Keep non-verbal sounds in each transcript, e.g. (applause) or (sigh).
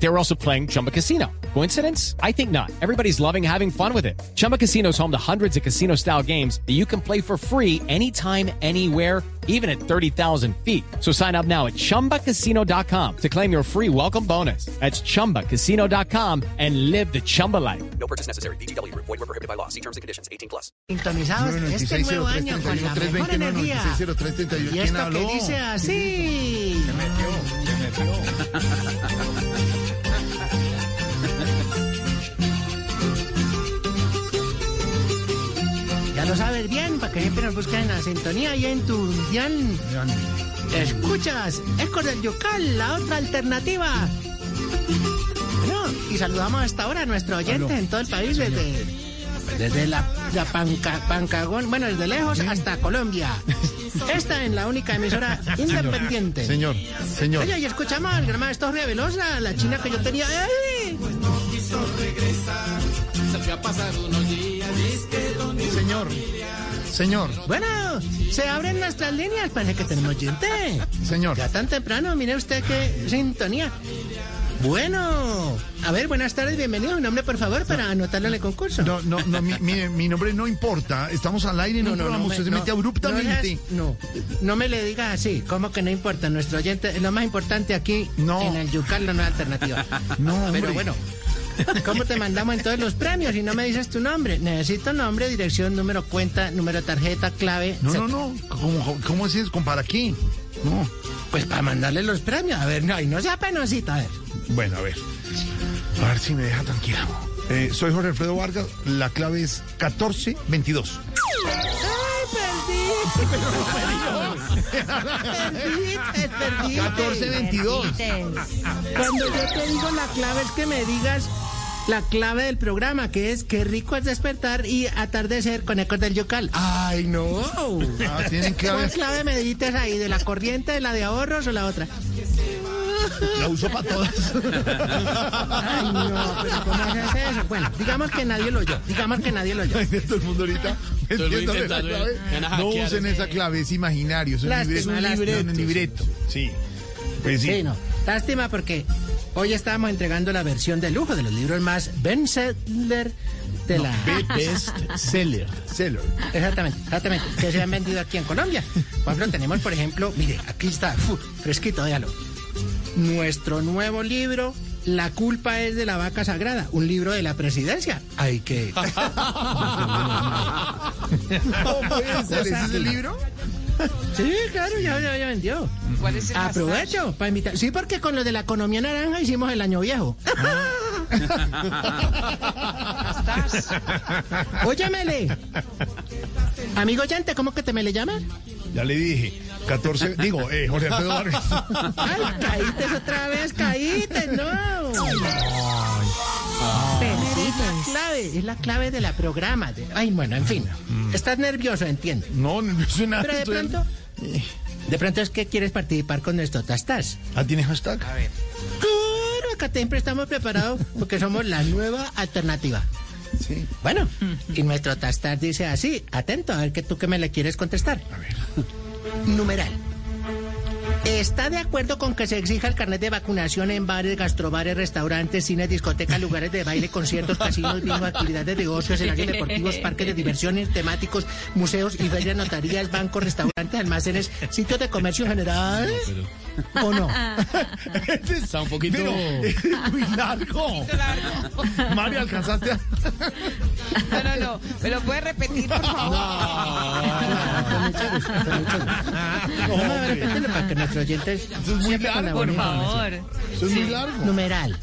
They were also playing Chumba Casino. Coincidence? I think not. Everybody's loving having fun with it. Chumba Casino is home to hundreds of casino style games that you can play for free anytime, anywhere, even at 30,000 feet. So sign up now at chumbacasino.com to claim your free welcome bonus. That's chumbacasino.com and live the Chumba life. No purchase necessary. BGW. Void were prohibited by law. See terms and conditions. 18 plus. Sintonizados este nuevo año con la mejor energía. Y esto que dice así. Ya lo sabes bien, para que siempre nos busquen en la sintonía y en tu dian. Escuchas, Ecos del Yucal, la otra alternativa. Bueno, y saludamos hasta ahora a nuestro oyente en todo el país desde, desde la, la Panca- Pancagón, bueno, desde lejos hasta Colombia. (laughs) Esta en la única emisora independiente. Señor, señor. Oye, y escuchamos al gran maestro Velosa, la china que yo tenía. ¡Ay! Señor. Señor. Bueno, se abren nuestras líneas, parece que tenemos gente. Señor. Ya tan temprano, mire usted qué sintonía. Bueno, a ver, buenas tardes, bienvenido. Un nombre, por favor, para anotarlo en el concurso. No, no, no, mi, mi- mi nombre no importa. Estamos al aire en un programa. me- Usted se no, mete abruptamente. No, no, no me le diga así, como que no importa. Nuestro oyente es lo más importante aquí No. en el Yucal, la nueva alternativa. (laughs) No, Pero bueno, ¿cómo te mandamos en todos los premios y no me dices tu nombre? Necesito nombre, dirección, número cuenta, número tarjeta, clave. No, no, no. ¿Cómo, cómo es eso? ¿Con ¿Para qué? No. Pues para mandarle los premios. A ver, no, y no sea penosita, a ver. Bueno, a ver. A ver si me deja tranquilo. Eh, soy Jorge Alfredo Vargas. La clave es 1422. ¡Ay, perdí! Perdí, perdí. 1422. Cuando yo te digo la clave es que me digas la clave del programa, que es qué rico es despertar y atardecer con ecos del yocal. ¡Ay, no! (laughs) Ah, tienen que ¿Cuál clave me dices ahí? ¿De la corriente, de la de ahorros o la otra? La uso para todas. Ay, no, pero ¿cómo haces eso? Bueno, digamos que nadie lo oyó. Digamos que nadie lo oyó. Todo el mundo ahorita. entiéndame la clave. No usen esa clave, es imaginario. Es un Lástima, libreto. Un libreto. Sí. Pues sí. Sí, no. Lástima porque hoy estábamos entregando la versión de lujo de los libros más bestseller de la... (laughs) Best seller. Seller. Exactamente, exactamente. Que se han vendido aquí en Colombia. Por ejemplo, tenemos, por ejemplo, mire, aquí está, fresquito, déjalo. Nuestro nuevo libro, La culpa es de la vaca sagrada, un libro de la presidencia. Hay que... (laughs) ¿Ese es el libro? Sí, claro, ya, ya, ya vendió. ¿Cuál es el Aprovecho para invitar. Sí, porque con lo de la economía naranja hicimos el año viejo. (laughs) Óyemele. Amigo oyente, ¿cómo que te me le llamas? Ya le dije. 14. Digo, eh, Jorge Alfredo Vargas. Ay, caíste otra vez, caíste, no. Perdí la clave, es la clave de la programa. de- Ay, bueno, en fin. Estás nervioso, entiendo. No, no soy nada. Pero de estoy- pronto, de pronto es que quieres participar con nuestro tastas. Ah, ¿tiene hashtag? Claro, acá siempre estamos preparados porque somos la nueva alternativa. Sí. Bueno, y nuestro tastar dice así, atento, a ver que tú que me le quieres contestar. A ver. (laughs) Numeral. ¿Está de acuerdo con que se exija el carnet de vacunación en bares, gastrobares, restaurantes, cines, discotecas, lugares de baile, conciertos, casinos, bingo, actividades de ocio, escenarios deportivos, parques de diversiones, temáticos, museos y ferias, notarías, bancos, restaurantes, almacenes, sitios de comercio en general? ¿O no? Este es- Está un poquito- es muy largo. Mario, ¿alcanzaste a.? No, no, no. ¿Me lo puede repetir, por favor? Con mucho gusto, con mucho gusto. Vamos a repetirlo para que nuestros oyentes Eso es muy largo, Por favor. Eso es muy largo. Numeral.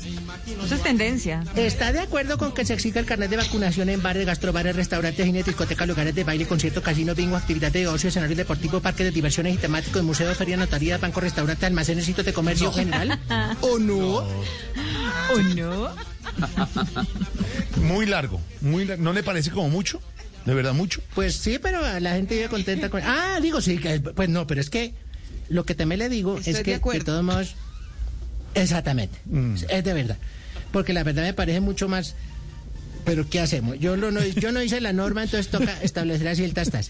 Eso es tendencia. ¿Está de acuerdo con que se exija el carnet de vacunación en bares, gastrobares, restaurantes, cines, discotecas, lugares de baile, conciertos, casinos, bingo, actividades de ocio, escenarios deportivos, parques de diversiones y temáticos, museos, ferias, notarías, bancos, restaurantes, almacenes, sitios de comercio general? (laughs) ¿O no? ¿O no? (laughs) Muy largo. Muy lar- ¿No le parece como mucho? ¿De verdad mucho? Pues sí, pero la gente vive contenta con... Ah, digo, sí, que, pues no, pero es que lo que también le digo Estoy es que de todos modos... Exactamente, Mm. es de verdad. Porque la verdad me parece mucho más Pero ¿qué hacemos? Yo, lo no, yo no hice la norma, entonces toca (laughs) establecer así el tastas.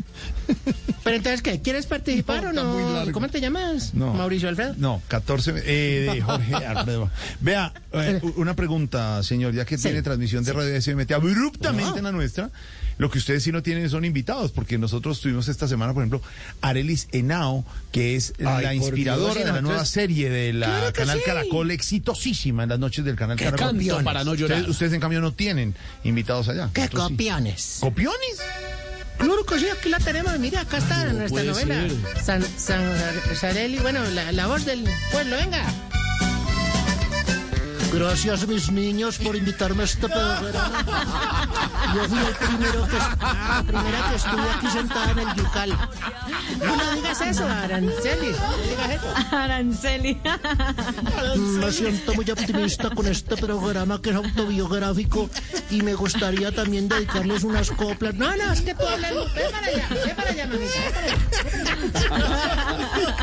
Pero entonces, ¿qué? ¿Quieres participar No, o no? ¿Cómo te llamas? No. Mauricio Alfredo. No, 14. Eh, (laughs) Jorge Alfredo. Vea, eh, una pregunta, señor, ya que Sí. tiene transmisión de radio se mete abruptamente en la nuestra. Lo que ustedes sí no tienen son invitados, porque nosotros tuvimos esta semana, por ejemplo, Arelis Henao, que es Ay, la inspiradora Dios, de la nueva serie de la Claro Canal sí. Caracol, exitosísima en las noches del Canal ¡Qué Caracol. copiones! para no llorar. Ustedes, ustedes, en cambio, no tienen invitados allá. ¡Qué Nosotros sí. copiones! ¿Copiones? Claro que sí, aquí la tenemos. Mira, acá está nuestra novela. ser. San, San Sarelli, bueno, la, la voz del pueblo, venga. Gracias, mis niños, por invitarme a este programa. Yo fui el primero que, La primera que estuve aquí sentada en el yucal. No, no digas eso, Aranceli. No digas eso. Aranceli. me siento muy optimista con este programa que es autobiográfico y me gustaría también dedicarles unas coplas. No, no, es que tú hablas. Ve para allá, ve para allá, mamita. para allá.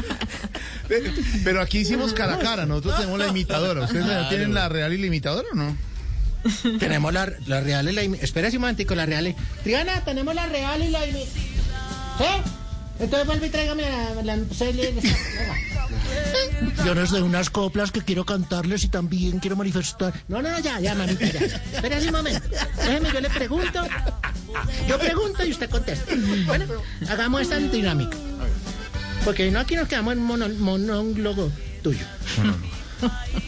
(laughs) Pero aquí hicimos cara a cara, nosotros tenemos la imitadora. ¿Ustedes tienen la real y la imitadora o no? (laughs) Tenemos la, la real y la imi- Espera un momentico, la real y... Triana, tenemos la real y la imi- ¿Sí? Entonces vuelve y tráigame la... la serie. Venga. (laughs) Yo les doy unas coplas que quiero cantarles y también quiero manifestar. No, no, ya, ya, mamita, ya. Espera un momento. Déjeme, yo le pregunto. Yo pregunto y usted contesta. Bueno, hagamos esta dinámica. Porque no, aquí nos quedamos en monólogo tuyo.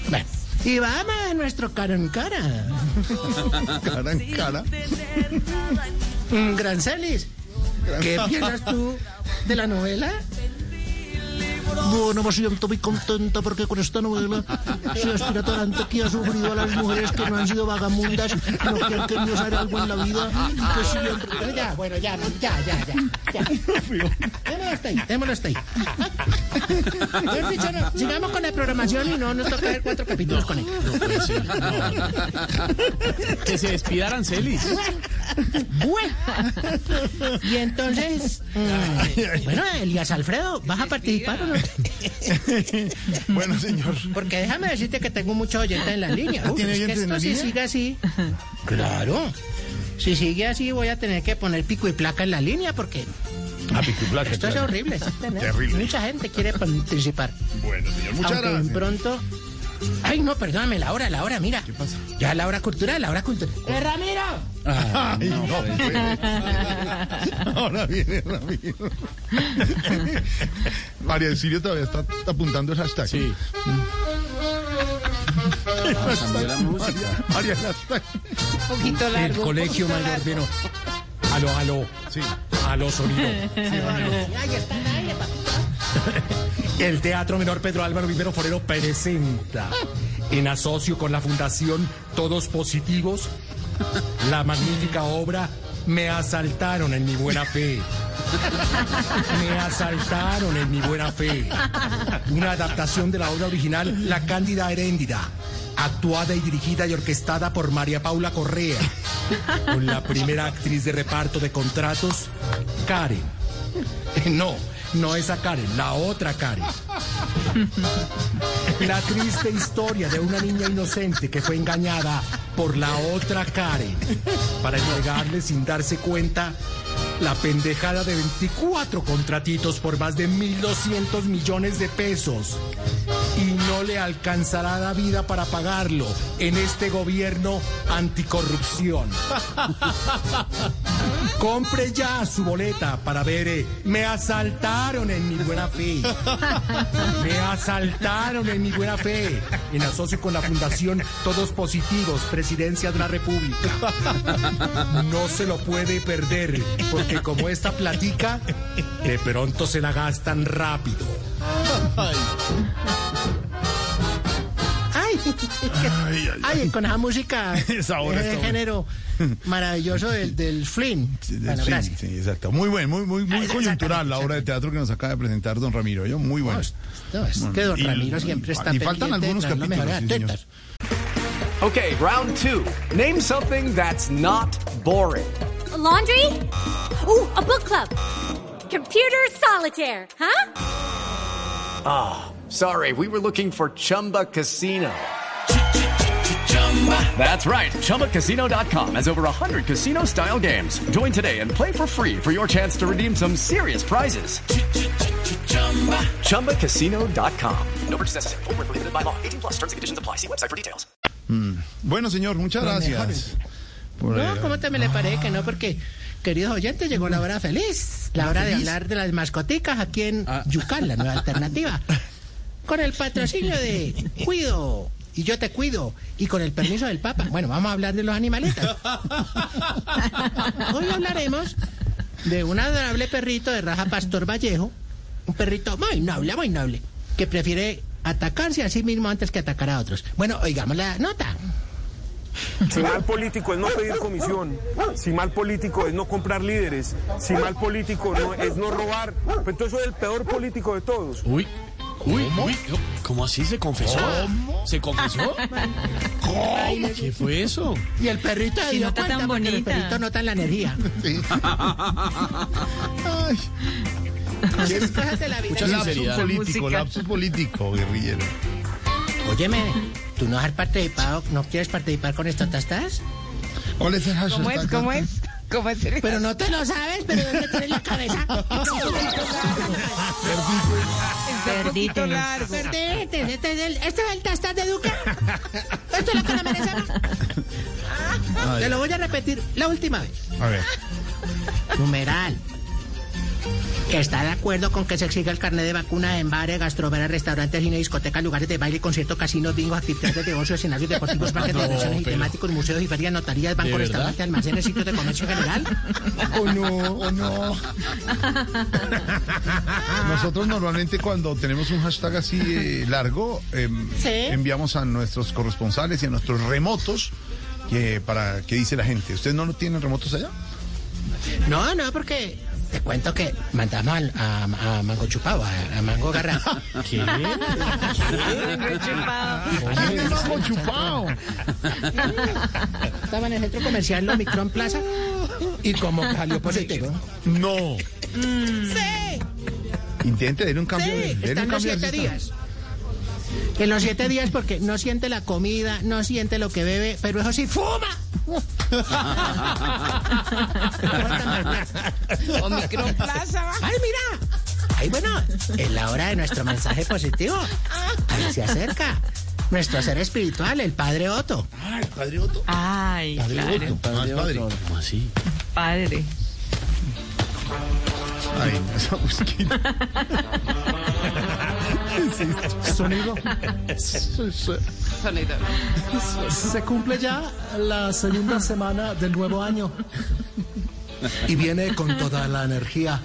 Bueno, y vamos a nuestro cara en cara. (laughs) Cara en cara. Mm, Grancelis, ¿qué piensas tú de la novela? Bueno, me siento muy contenta porque con esta novela se aspira talante que ha sufrido a las mujeres que no han sido vagamundas, sino que han querido hacer algo en la vida y que siempre... Ya, bueno, ya, ya, ya, ya. (laughs) ya. Démoslo hasta ahí, démoslo hasta ahí. Mejor dicho, no, sigamos con la programación y no nos toca ver cuatro capítulos con ella. Que se despida Aranceli. Bueno. Y entonces, mm, bueno, Elías Alfredo, ¿vas a participar o no? Bueno, señor. Porque déjame decirte que tengo muchos oyentes en la línea. Uf, ¿Tiene es que esto si sigue así. Claro. Si sigue así voy a tener que poner pico y placa en la línea porque Ah, esto es horrible. Mucha gente quiere participar. Bueno, señor, muchas Aunque gracias. pronto... Ay, no, perdóname, la hora, la hora, mira. ¿Qué pasa? Ya la hora cultural, la hora cultural. ¡Eh, Ramiro! Ay, no. Ahora viene Ramiro. María del Sirio todavía está apuntando el hashtag. Sí. Cambió la música. María, el hashtag. Un poquito largo. El colegio mayor vino. Aló, aló. Sí. Sonido. (laughs) Está al aire, papá. El Teatro Menor Pedro Álvaro Vivero Forero presenta, en asocio con la Fundación Todos Positivos, la magnífica obra Me asaltaron en mi buena fe. Me asaltaron en mi buena fe. Una adaptación de la obra original La Cándida Heréndida, actuada y dirigida y orquestada por María Paula Correa, con la primera actriz de reparto de contratos, Karen. No, no esa Karen, la otra Karen. La triste historia de una niña inocente que fue engañada por la otra Karen para entregarle sin darse cuenta la pendejada de 24 contratitos por más de 1.200 millones de pesos. Y no le alcanzará la vida para pagarlo en este gobierno anticorrupción. (laughs) Compre ya su boleta para ver eh, Me asaltaron en mi buena fe. Me asaltaron en mi buena fe. En asocio con la Fundación Todos Positivos, Presidencia de la República. No se lo puede perder, porque como esta platica, de pronto se la gastan rápido. Ay, Ay, ay, ay, con esa música, (laughs) Esa hora ese buena. género maravilloso del, del Flynn. Sí, Bueno, sí, gracias. sí, exacto. Muy buen, muy, muy, muy Ay, coyuntural la obra de teatro que nos acaba de presentar don Ramiro. Yo, muy bueno. No, es que don Y- Ramiro siempre está y faltan algunos capítulos, sí. Okay, round two. Name something that's not boring. A laundry? Ooh, a book club. Computer solitaire, huh? Sorry, we were looking for Chumba Casino. That's right. ChumbaCasino.com has over 100 casino style games. Join today and play for free for your chance to redeem some serious prizes. ChumbaCasino.com. No purchase necessary. Void where prohibited by law. 18 plus terms and conditions apply. See website for details. Bueno, señor, muchas gracias. Por, No, eh, ¿cómo te me le parece que no? Porque, queridos oyentes, llegó la hora feliz. La hora de hablar de las mascoticas aquí en Yucal, la nueva alternativa. Con el patrocinio de (laughs) Cuido. Y yo te cuido. Y con el permiso del Papa. Bueno, vamos a hablar de los animalitos. (laughs) Hoy hablaremos de un adorable perrito de raza Pastor Vallejo. Un perrito muy noble, muy noble. Que prefiere atacarse a sí mismo antes que atacar a otros. Bueno, oigamos la nota. Si mal político es no pedir comisión, si mal político es no comprar líderes, si mal político no, es no robar, pues entonces soy el peor político de todos. Uy, uy, uy. ¿Cómo así? ¿Se confesó? ¿Se confesó? (laughs) ¿Qué fue eso? Y el perrito se Qué dio nota cuenta tan porque el bonita. perrito nota la energía. Ay, cosas de la vida. Mucha lapsus sinceridad. político, música. lapsus político, guerrillero. Óyeme, ¿tú no has participado, no quieres participar con estas tastas? ¿Cuál es el hashtag? ¿Cómo es? ¿Cómo es? ¿Cómo es? el- Pero no te lo sabes, pero ¿dónde tienes la cabeza? (laughs) Largo. Perdiste, este es el, este es el de Duque. (laughs) Esto es lo que no merecemos. Te lo voy a repetir la última vez. A ver. Numeral. Que está de acuerdo con que se exija el carnet de vacuna en bares, gastrobares, restaurantes, cine, discotecas, lugares de baile, conciertos, casinos, bingos, actividades de ocio, escenarios deportivos, (laughs) parques de y temáticos, museos y ferias, notarías, bancos, restaurantes, almacenes, sitios de comercio general. (laughs) ¿O no? ¿O no? (laughs) Nosotros normalmente cuando tenemos un hashtag así eh, largo, em, Sí. enviamos a nuestros corresponsales y a nuestros remotos que para qué dice la gente. ¿Ustedes no tienen remotos allá? No, no, porque te cuento que mandamos al- a, a Mango Chupado, a, a Mango Garra. (laughs) (laughs) ¿Qué? ¡Mango chupado! Estaba en el centro comercial Lo Micron Plaza y como salió positivo. No. Sí, Intente, denle un cambio. sí, denle está un cambio siete días. En los siete días porque no siente la comida, no siente lo que bebe, pero eso sí, ¡fuma! (laughs) Omicron Plaza. va. ¡Ay, mira! ¡Ay, bueno! Es la hora de nuestro mensaje positivo. Ahí se acerca. Nuestro ser espiritual, el Padre Otto. Ay, padre Otto. Ay, Padre claro, Otto. Más padre. ¿Cómo así? padre. Ay, esa busquita. (laughs) (laughs) Sonido. Sonido. Se cumple ya la segunda semana del nuevo año. Y viene con toda la energía.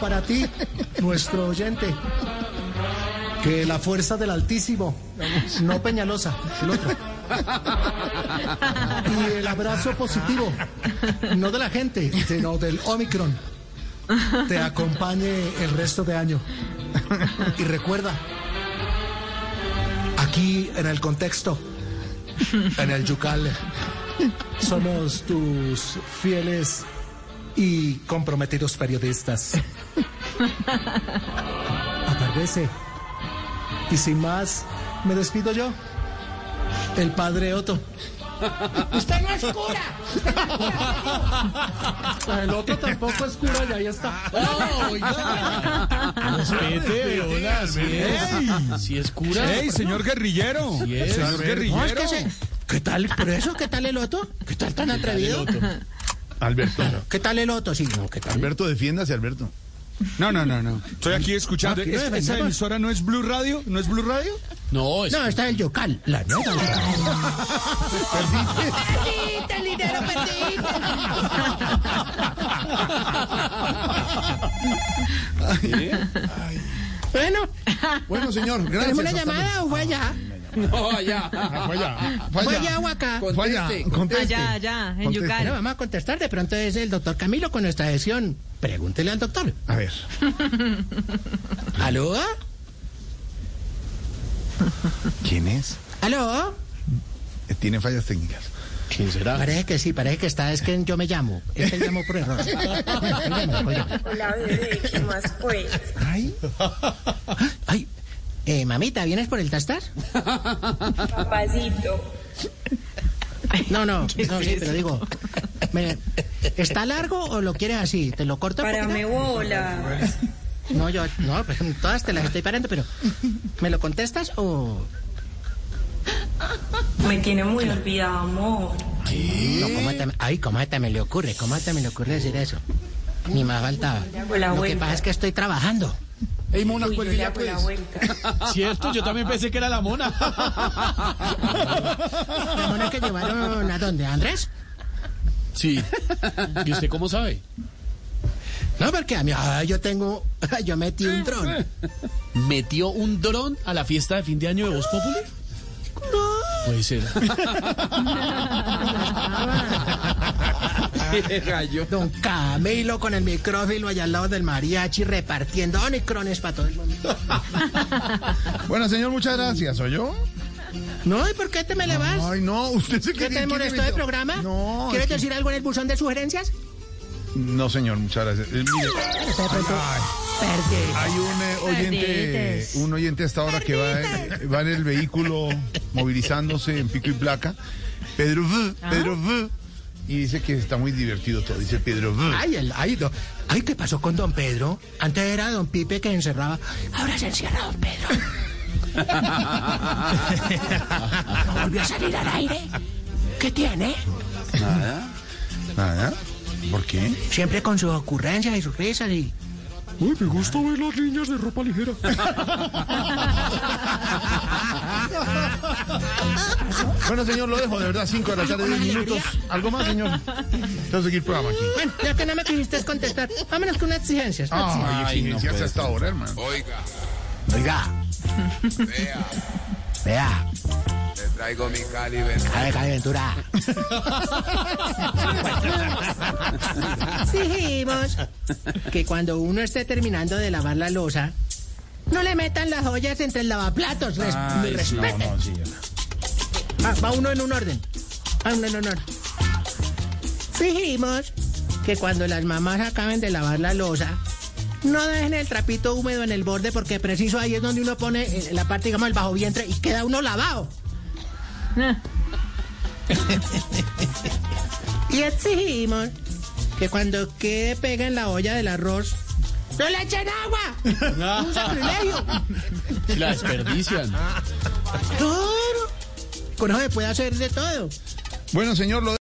Para ti, nuestro oyente. Que la fuerza del Altísimo, no Peñalosa, el otro. Y el abrazo positivo, no de la gente, sino del Omicron, te acompañe el resto de año. (laughs) Y recuerda, aquí en el contexto, en el Yucal, somos tus fieles y comprometidos periodistas. Atardece. Y sin más, me despido yo, el padre Otto. ¡Usted no es cura! El otro tampoco es cura y ahí está. Respete, hola, si es, si es cura. ¡Ey, señor guerrillero! Sí es. Señor No, es guerrillero. que se... ¿Qué tal? ¿Por eso? ¿Qué tal el Otto? ¿Qué tal tan atrevido? Alberto. ¿Qué tal el Otto? Sí, no, ¿qué tal? Alberto, defiéndase, Alberto. No, no, no, no. Estoy aquí escuchando. No, aquí no ¿Esta, esta defendemos. emisora no es Blue Radio? ¿No es Blue Radio? No, es No, está el Yocal, la nueva Perdiste el dinero, perdiste. Bueno, Bueno, señor, gracias. ¿tenemos una llamada o fue allá? No, allá. Fue allá. Fue ¿Fue allá. o acá? Fue allá. Conteste. Allá, allá, en. Yucal. Bueno, vamos a contestar. De pronto es el doctor Camilo con nuestra sesión. Pregúntele al doctor. A ver. (laughs) ¿Aló? ¿Quién es? ¿Aló? Eh, Tiene fallas técnicas. ¿Quién será? Parece que sí, parece que está. Es que yo me llamo. Es que llamó por error. (laughs) Hola bebé, ¿qué más pues? Ay. Ay. Eh, mamita, ¿vienes por el tastar? Papacito. No, no, no, sí, pero digo, me- ¿está largo o lo quieres así? ¿Te lo corto? Párame bola. No, yo, no, pues todas te las estoy parando, pero ¿me lo contestas o...? Me tiene muy olvidado, amor. No, ¿cómo te, ay, ¿cómo te me le ocurre? ¿Cómo te me le ocurre decir eso? Ni más faltaba. Lo que pasa es que estoy trabajando. Ey, Mona, Uy, yo ya, la pues. vuelta. (laughs) Cierto, yo también pensé que era la mona. (laughs) ¿La mona que llevaron a dónde? ¿A Andrés? Sí. ¿Y usted cómo sabe? No, porque a mí, yo tengo, (laughs) yo metí un dron. ¿Metió un dron a la fiesta de fin de año de Voz Populi? Puede ser. (laughs) Don Camilo con el micrófono allá al lado del mariachi repartiendo onicrones para todo el mundo. Bueno, señor, muchas gracias. ¿Soy yo? No, ¿y por qué te me le vas? Ay, no, usted se ¿Qué te molestó el programa? No, ¿Quieres decir algo en el buzón de sugerencias? No, señor, muchas gracias. Eh, mire, Perdí. hay un eh, oyente, un oyente hasta ahora que va, eh, va en el vehículo movilizándose en pico y placa. Pedro V, Pedro V. Y dice que está muy divertido todo, dice Pedro V. Ay, el, ay, ay, ¿qué pasó con don Pedro? Antes era don Pipe que encerraba. Ahora se encierra don Pedro. ¿No volvió a salir al aire? ¿Qué tiene? Nada. ¿Por qué? Siempre con sus ocurrencias y sus risas y... Uy, me gusta ver las niñas de ropa ligera. Bueno, señor, lo dejo, de verdad, 5 de la tarde, 10 minutos. ¿Algo más, señor? Tengo que seguir programa aquí. Bueno, ya que no me quisiste contestar, vámonos con unas exigencias. unas Ay, exigencias. exigencias hasta ahora, hermano. Oiga, Oiga, vea, vea, le traigo mi Cali Ventura. a ver, Javi Ventura. Dijimos que cuando uno esté terminando de lavar la losa, no le metan las ollas entre el lavaplatos. res- No, respeten. no, sí. Ah, va uno en un orden. Va uno en un orden. Dijimos que cuando las mamás acaben de lavar la losa, no dejen el trapito húmedo en el borde porque preciso ahí es donde uno pone eh, la parte, digamos, el bajo vientre y queda uno lavado. (laughs) y exigimos que cuando quede pega en la olla del arroz, ¡no le echen agua! ¡Un sacrilegio! La desperdician. ¡Claro! Con eso se puede hacer de todo. Bueno, señor, lo